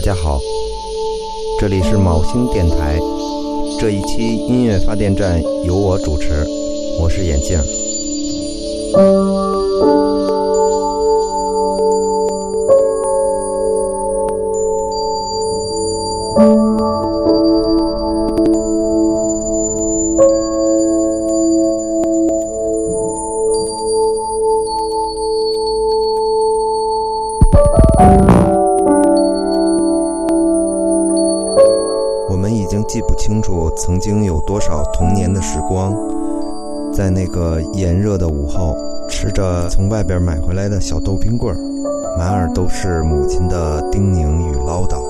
大家好，这里是卯星电台。这一期音乐发电站由我主持，我是眼镜。后，吃着从外边买回来的小豆冰棍儿，满耳都是母亲的叮咛与唠叨。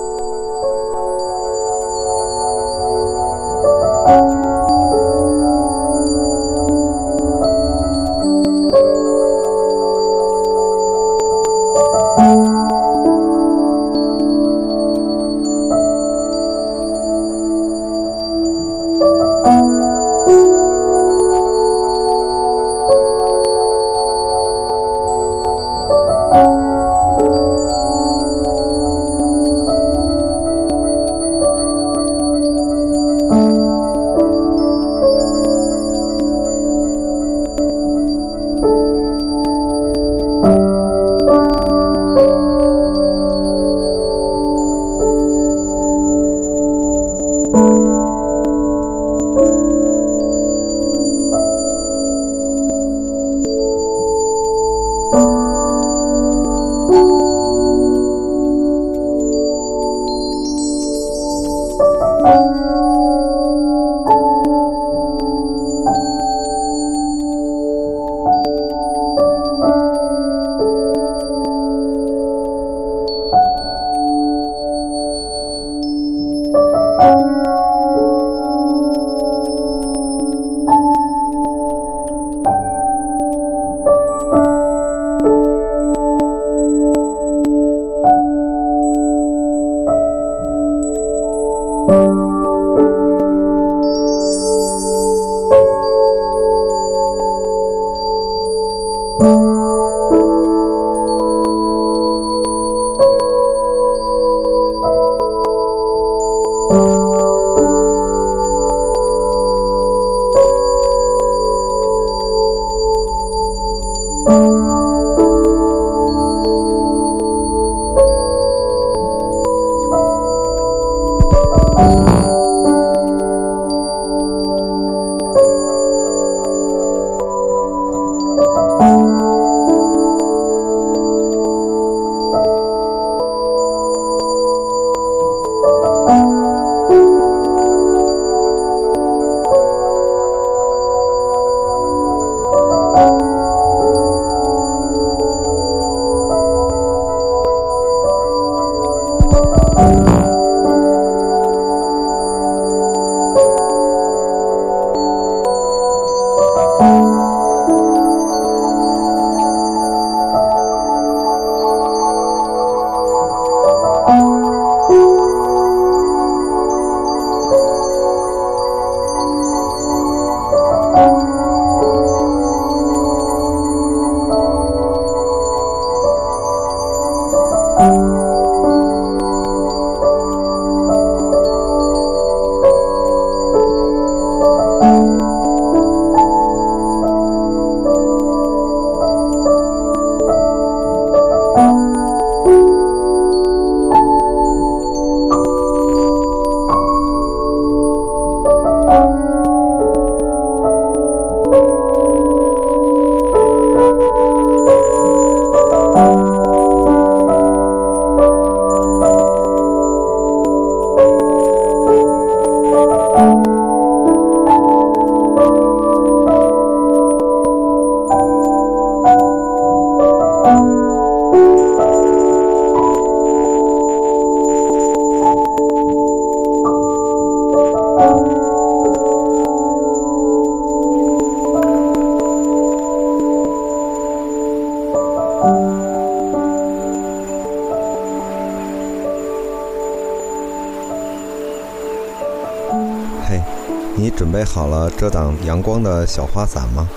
好了遮挡阳光的小花伞吗？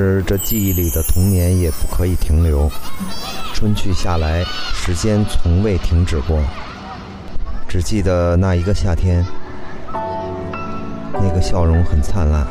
是这记忆里的童年，也不可以停留。春去夏来，时间从未停止过。只记得那一个夏天，那个笑容很灿烂。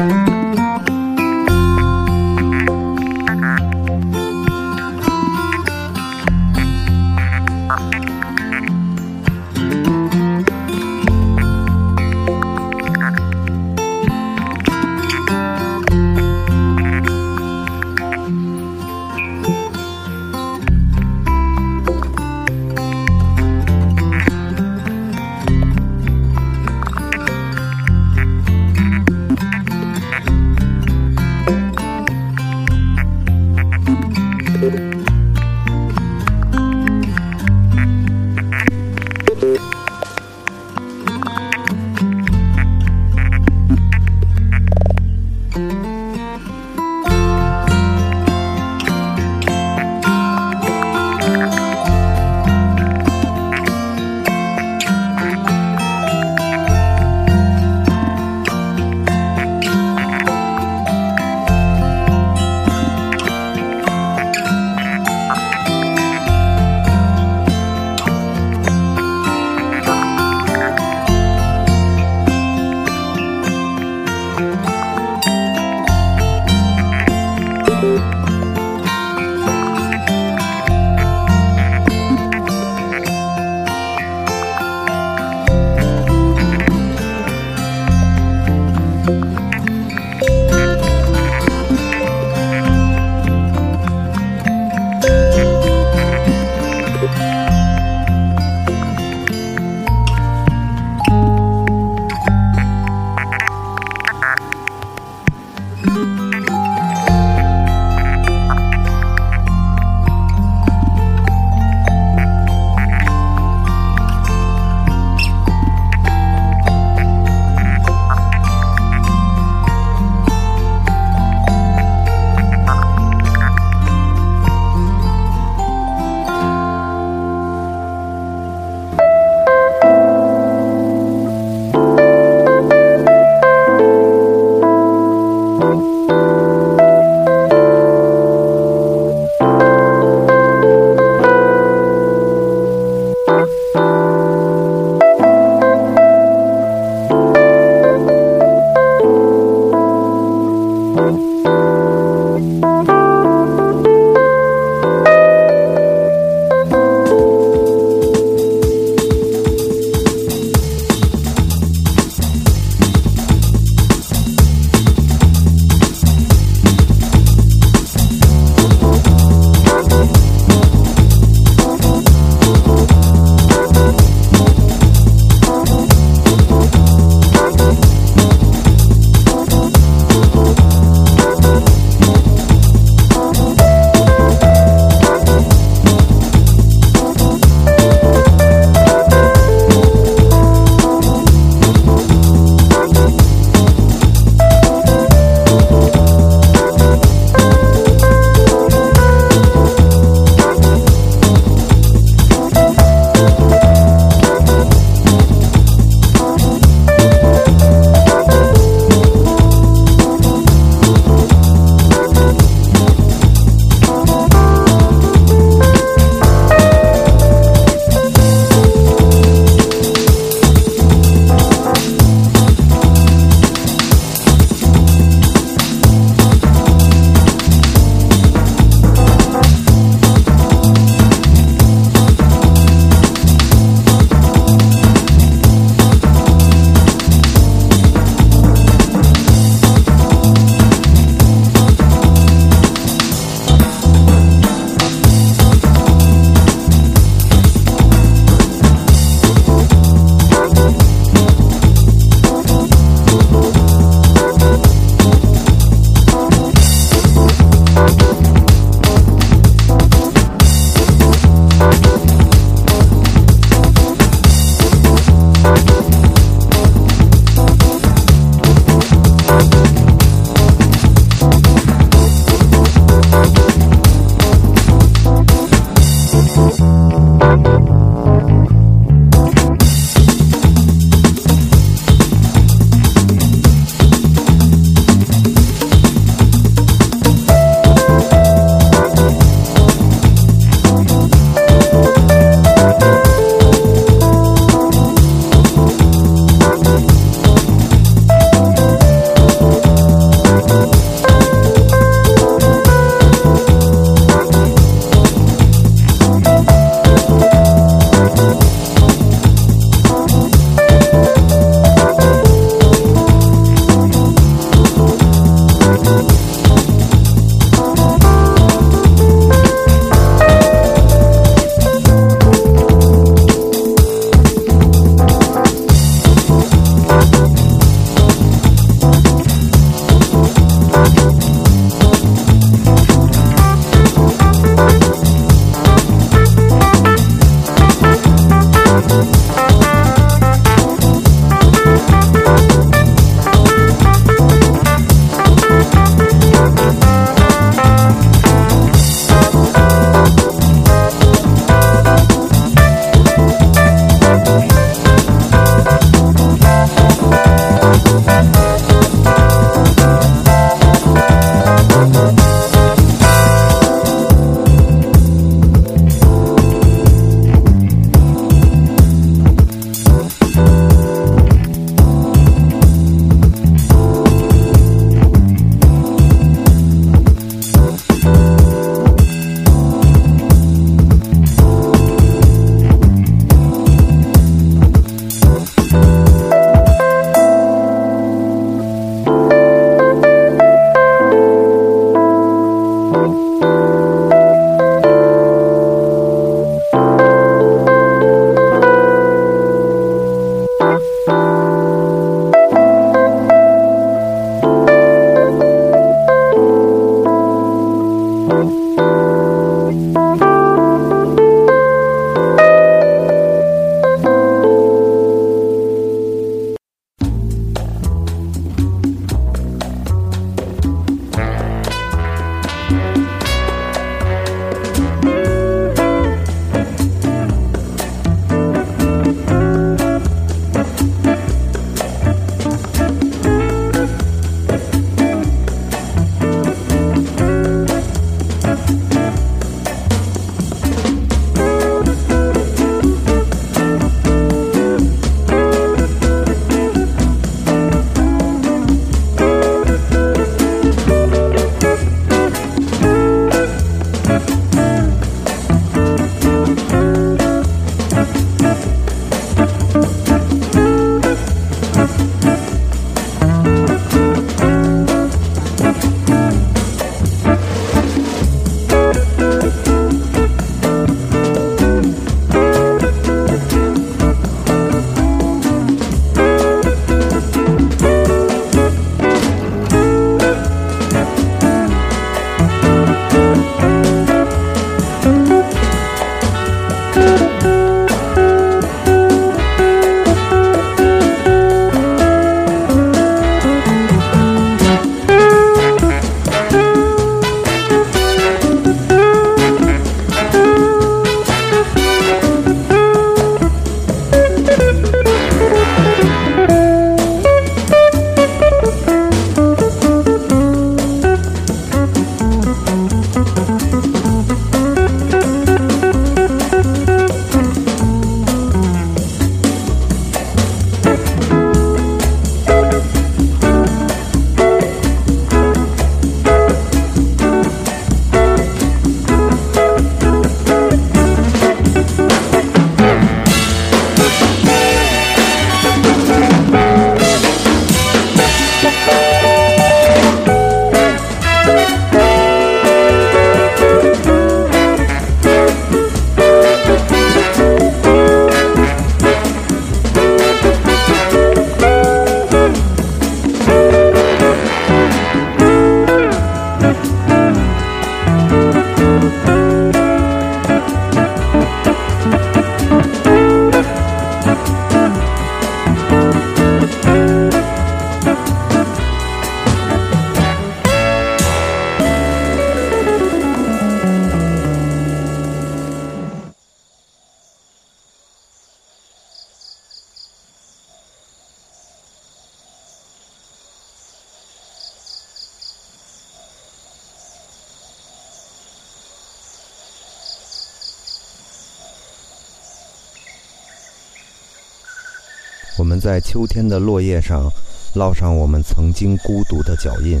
在秋天的落叶上烙上我们曾经孤独的脚印，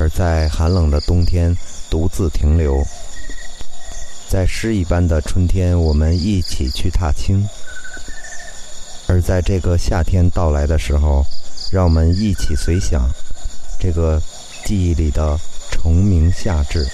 而在寒冷的冬天独自停留。在诗一般的春天，我们一起去踏青；而在这个夏天到来的时候，让我们一起随想这个记忆里的虫鸣夏至。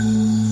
Mm-hmm.